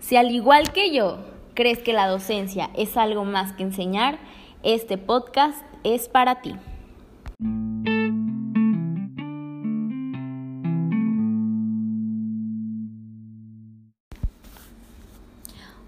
Si al igual que yo crees que la docencia es algo más que enseñar, este podcast es para ti.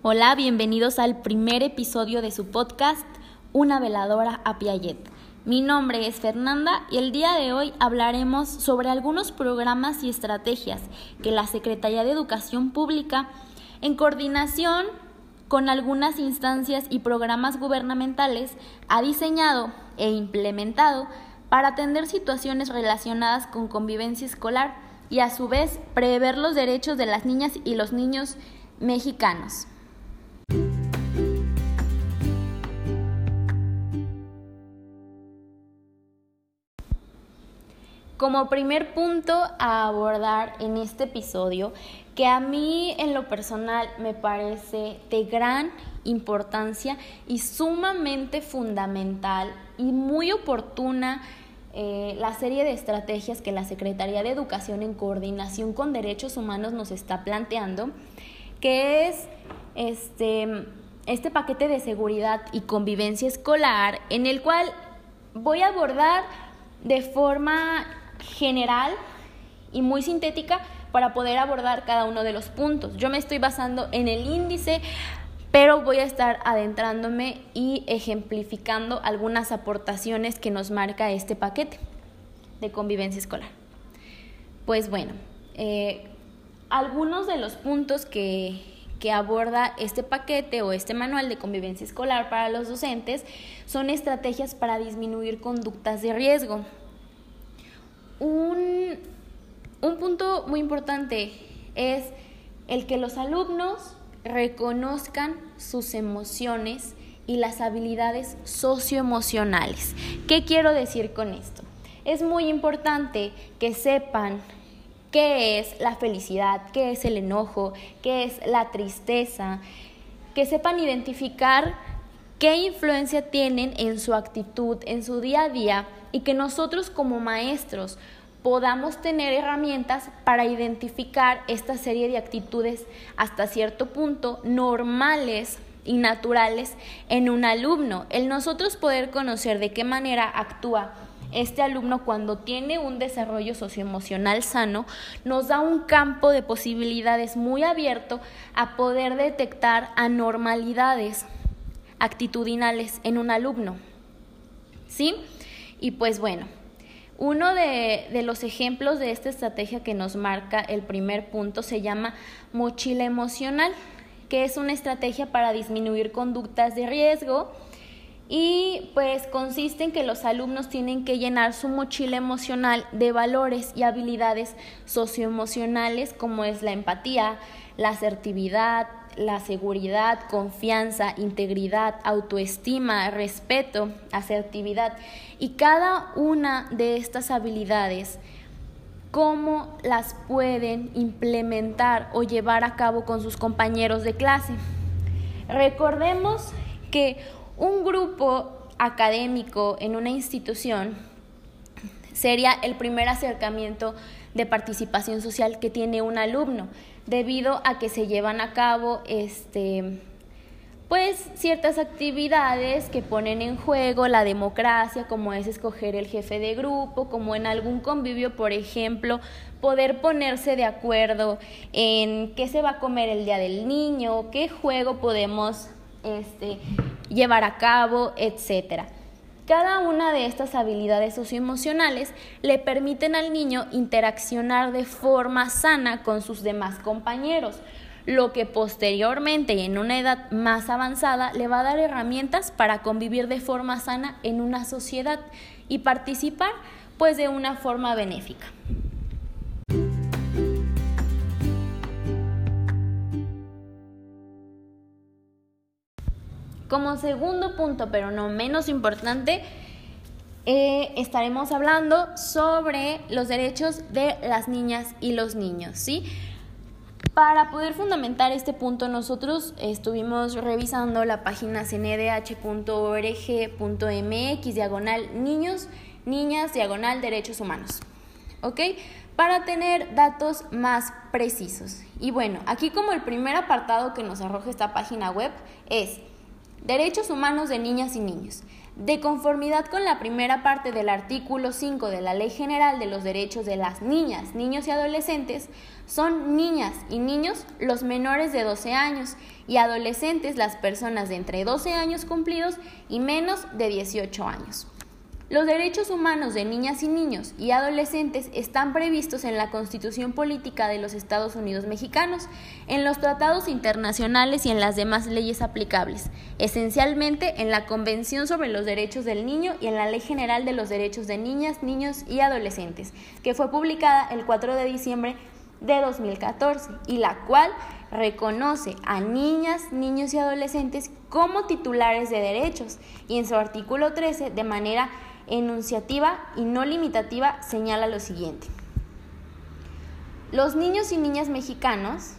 Hola, bienvenidos al primer episodio de su podcast, Una veladora a Piaget. Mi nombre es Fernanda y el día de hoy hablaremos sobre algunos programas y estrategias que la Secretaría de Educación Pública, en coordinación con algunas instancias y programas gubernamentales, ha diseñado e implementado para atender situaciones relacionadas con convivencia escolar y a su vez prever los derechos de las niñas y los niños mexicanos. Como primer punto a abordar en este episodio, que a mí en lo personal me parece de gran importancia y sumamente fundamental y muy oportuna eh, la serie de estrategias que la Secretaría de Educación en coordinación con Derechos Humanos nos está planteando, que es este, este paquete de seguridad y convivencia escolar en el cual voy a abordar de forma general y muy sintética para poder abordar cada uno de los puntos. Yo me estoy basando en el índice, pero voy a estar adentrándome y ejemplificando algunas aportaciones que nos marca este paquete de convivencia escolar. Pues bueno, eh, algunos de los puntos que, que aborda este paquete o este manual de convivencia escolar para los docentes son estrategias para disminuir conductas de riesgo, un, punto muy importante es el que los alumnos reconozcan sus emociones y las habilidades socioemocionales. ¿Qué quiero decir con esto? Es muy importante que sepan qué es la felicidad, qué es el enojo, qué es la tristeza, que sepan identificar qué influencia tienen en su actitud, en su día a día y que nosotros como maestros podamos tener herramientas para identificar esta serie de actitudes hasta cierto punto normales y naturales en un alumno. El nosotros poder conocer de qué manera actúa este alumno cuando tiene un desarrollo socioemocional sano nos da un campo de posibilidades muy abierto a poder detectar anormalidades actitudinales en un alumno. ¿Sí? Y pues bueno, uno de, los ejemplos de esta estrategia que nos marca el primer punto se llama mochila emocional, que es una estrategia para disminuir conductas de riesgo y pues consiste en que los alumnos tienen que llenar su mochila emocional de valores y habilidades socioemocionales como es la empatía, la asertividad, la seguridad, confianza, integridad, autoestima, respeto, asertividad. Y cada una de estas habilidades, cómo las pueden implementar o llevar a cabo con sus compañeros de clase. Recordemos que un grupo académico en una institución sería el primer acercamiento de participación social que tiene un alumno debido a que se llevan a cabo este pues ciertas actividades que ponen en juego la democracia, como es escoger el jefe de grupo, como en algún convivio, por ejemplo, poder ponerse de acuerdo en qué se va a comer el día del niño, qué juego podemos este, llevar a cabo, etcétera. Cada una de estas habilidades socioemocionales le permiten al niño interaccionar de forma sana con sus demás compañeros, lo que posteriormente y en una edad más avanzada le va a dar herramientas para convivir de forma sana en una sociedad y participar pues de una forma benéfica. Como segundo punto, pero no menos importante, eh, estaremos hablando sobre los derechos de las niñas y los niños, ¿sí? Para poder fundamentar este punto, nosotros estuvimos revisando la página cndh.org.mx, diagonal niños, niñas, diagonal derechos humanos. ¿Ok? para tener datos más precisos. Y bueno, aquí como el primer apartado que nos arroja esta página web es Derechos humanos de niñas y niños. De conformidad con la primera parte del artículo 5 de la Ley General de los Derechos de las Niñas, Niños y Adolescentes, son niñas y niños los menores de 12 años y adolescentes las personas de entre 12 años cumplidos y menos de 18 años. Los derechos humanos de niñas y niños y adolescentes están previstos en la Constitución Política de los Estados Unidos Mexicanos, en los tratados internacionales y en las demás leyes aplicables, esencialmente en la Convención sobre los Derechos del Niño y en la Ley General de los Derechos de Niñas, Niños y Adolescentes, que fue publicada el 4 de diciembre de 2014 y la cual reconoce a niñas, niños y adolescentes como titulares de derechos y en su artículo 13 de manera enunciativa y no limitativa señala lo siguiente. Los niños y niñas mexicanos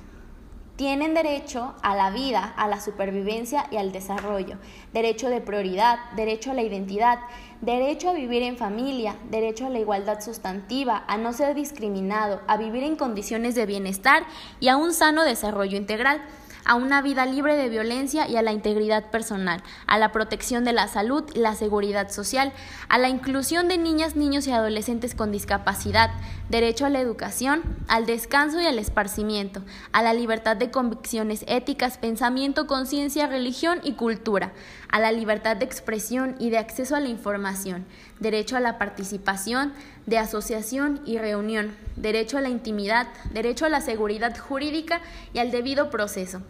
tienen derecho a la vida, a la supervivencia y al desarrollo, derecho de prioridad, derecho a la identidad, derecho a vivir en familia, derecho a la igualdad sustantiva, a no ser discriminado, a vivir en condiciones de bienestar y a un sano desarrollo integral a una vida libre de violencia y a la integridad personal, a la protección de la salud y la seguridad social, a la inclusión de niñas, niños y adolescentes con discapacidad, derecho a la educación, al descanso y al esparcimiento, a la libertad de convicciones éticas, pensamiento, conciencia, religión y cultura, a la libertad de expresión y de acceso a la información, derecho a la participación, de asociación y reunión, derecho a la intimidad, derecho a la seguridad jurídica y al debido proceso,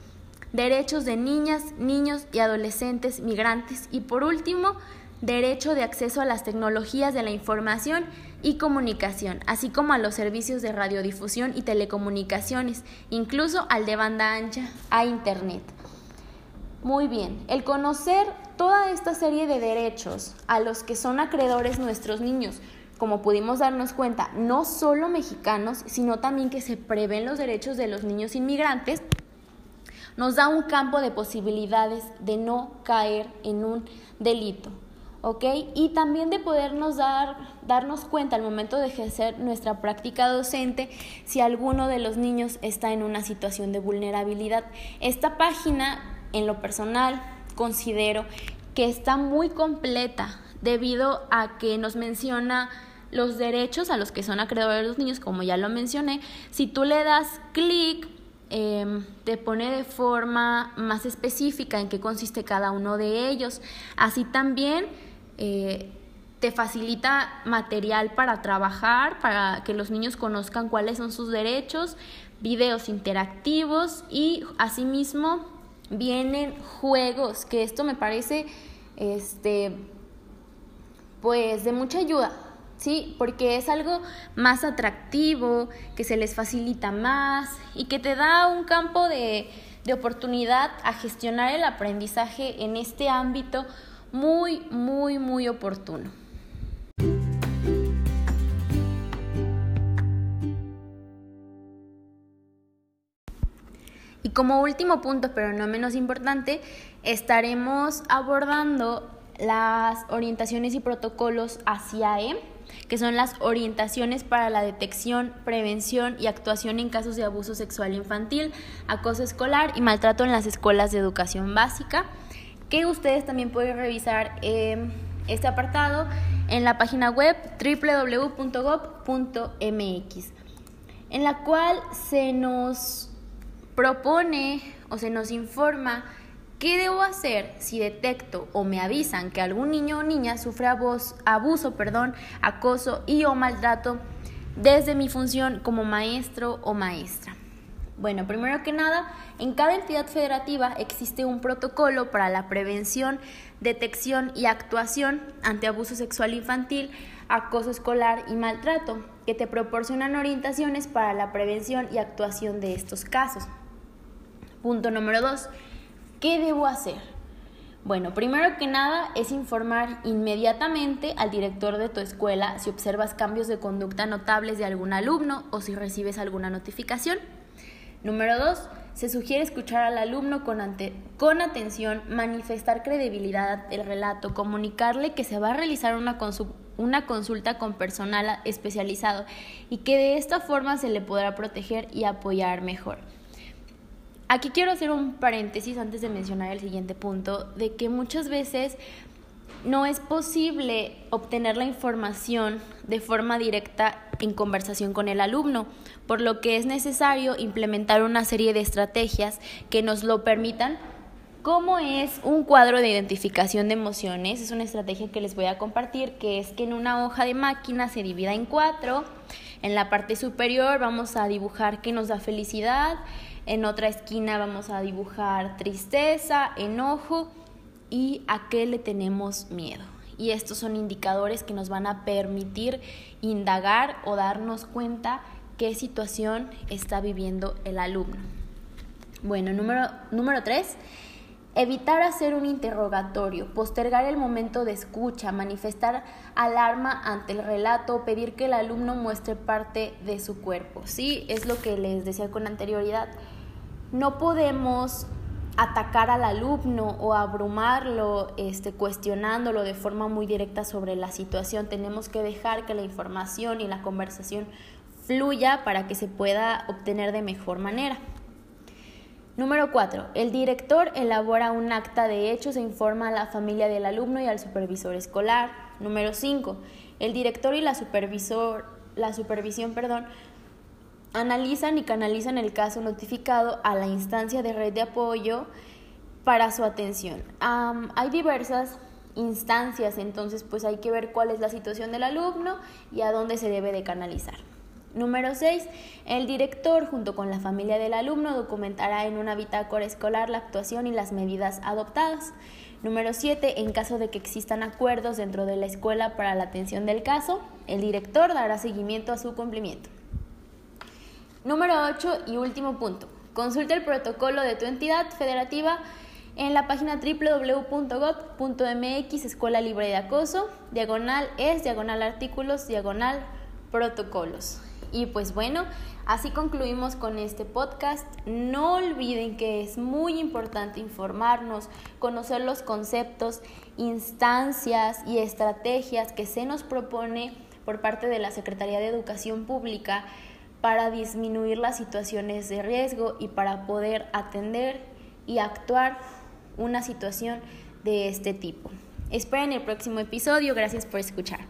derechos de niñas, niños y adolescentes migrantes y por último, derecho de acceso a las tecnologías de la información y comunicación, así como a los servicios de radiodifusión y telecomunicaciones, incluso al de banda ancha, a Internet. Muy bien, el conocer toda esta serie de derechos a los que son acreedores nuestros niños, como pudimos darnos cuenta, no solo mexicanos, sino también que se prevén los derechos de los niños inmigrantes, nos da un campo de posibilidades de no caer en un delito. ¿ok? Y también de podernos dar, darnos cuenta al momento de ejercer nuestra práctica docente si alguno de los niños está en una situación de vulnerabilidad. Esta página en lo personal considero que está muy completa debido a que nos menciona los derechos a los que son acreedores los niños, como ya lo mencioné. Si tú le das clic, em, te pone de forma más específica en qué consiste cada uno de ellos. Así también eh, te facilita material para trabajar, para que los niños conozcan cuáles son sus derechos, videos interactivos y asimismo vienen juegos, que esto me parece este pues de mucha ayuda, ¿sí? Porque es algo más atractivo, que se les facilita más y que te da un campo de, de oportunidad a gestionar el aprendizaje en este ámbito muy, muy, muy oportuno. Y como último punto, pero no menos importante, estaremos abordando las orientaciones y protocolos hacia E, que son las orientaciones para la detección, prevención y actuación en casos de abuso sexual infantil, acoso escolar y maltrato en las escuelas de educación básica, que ustedes también pueden revisar eh, este apartado en la página web www.gov.mx, en la cual se nos propone o se nos informa qué debo hacer si detecto o me avisan que algún niño o niña sufre abuso, abuso perdón, acoso y o maltrato desde mi función como maestro o maestra. Bueno, primero que nada, en cada entidad federativa existe un protocolo para la prevención, detección y actuación ante abuso sexual infantil, acoso escolar y maltrato, que te proporcionan orientaciones para la prevención y actuación de estos casos. Punto número dos, ¿qué debo hacer? Bueno, primero que nada es informar inmediatamente al director de tu escuela si observas cambios de conducta notables de algún alumno o si recibes alguna notificación. Número dos, se sugiere escuchar al alumno con, con atención, manifestar credibilidad del relato, comunicarle que se va a realizar una, una consulta con personal especializado y que de esta forma se le podrá proteger y apoyar mejor. Aquí quiero hacer un paréntesis antes de mencionar el siguiente punto, de que muchas veces no es posible obtener la información de forma directa en conversación con el alumno, por lo que es necesario implementar una serie de estrategias que nos lo permitan. ¿Cómo es un cuadro de identificación de emociones? Es una estrategia que les voy a compartir, que es que en una hoja de máquina se divida en cuatro. En la parte superior vamos a dibujar qué nos da felicidad, en otra esquina vamos a dibujar tristeza, enojo y a qué le tenemos miedo. Y estos son indicadores que nos van a permitir indagar o darnos cuenta qué situación está viviendo el alumno. Bueno, número, número tres, evitar hacer un interrogatorio, postergar el momento de escucha, manifestar alarma ante el relato, pedir que el alumno muestre parte de su cuerpo. Sí, es lo que les decía con anterioridad. No podemos atacar al alumno o abrumarlo, este, cuestionándolo de forma muy directa sobre la situación. Tenemos que dejar que la información y la conversación fluya para que se pueda obtener de mejor manera. Número 4. El director elabora un acta de hechos e informa a la familia del alumno y al supervisor escolar. Número 5. El director y la, supervisor, la supervisión perdón, analizan y canalizan el caso notificado a la instancia de red de apoyo para su atención. hay diversas instancias, entonces pues hay que ver cuál es la situación del alumno y a dónde se debe de canalizar. Número 6. El director, junto con la familia del alumno, documentará en una bitácora escolar la actuación y las medidas adoptadas. Número 7. En caso de que existan acuerdos dentro de la escuela para la atención del caso, el director dará seguimiento a su cumplimiento. Número 8 y último punto. Consulta el protocolo de tu entidad federativa en la página www.gov.mx Escuela Libre de Acoso, diagonal es, diagonal artículos, diagonal protocolos. Y pues bueno, así concluimos con este podcast. No olviden que es muy importante informarnos, conocer los conceptos, instancias y estrategias que se nos propone por parte de la Secretaría de Educación Pública para disminuir las situaciones de riesgo y para poder atender y actuar una situación de este tipo. Esperen el próximo episodio. Gracias por escuchar.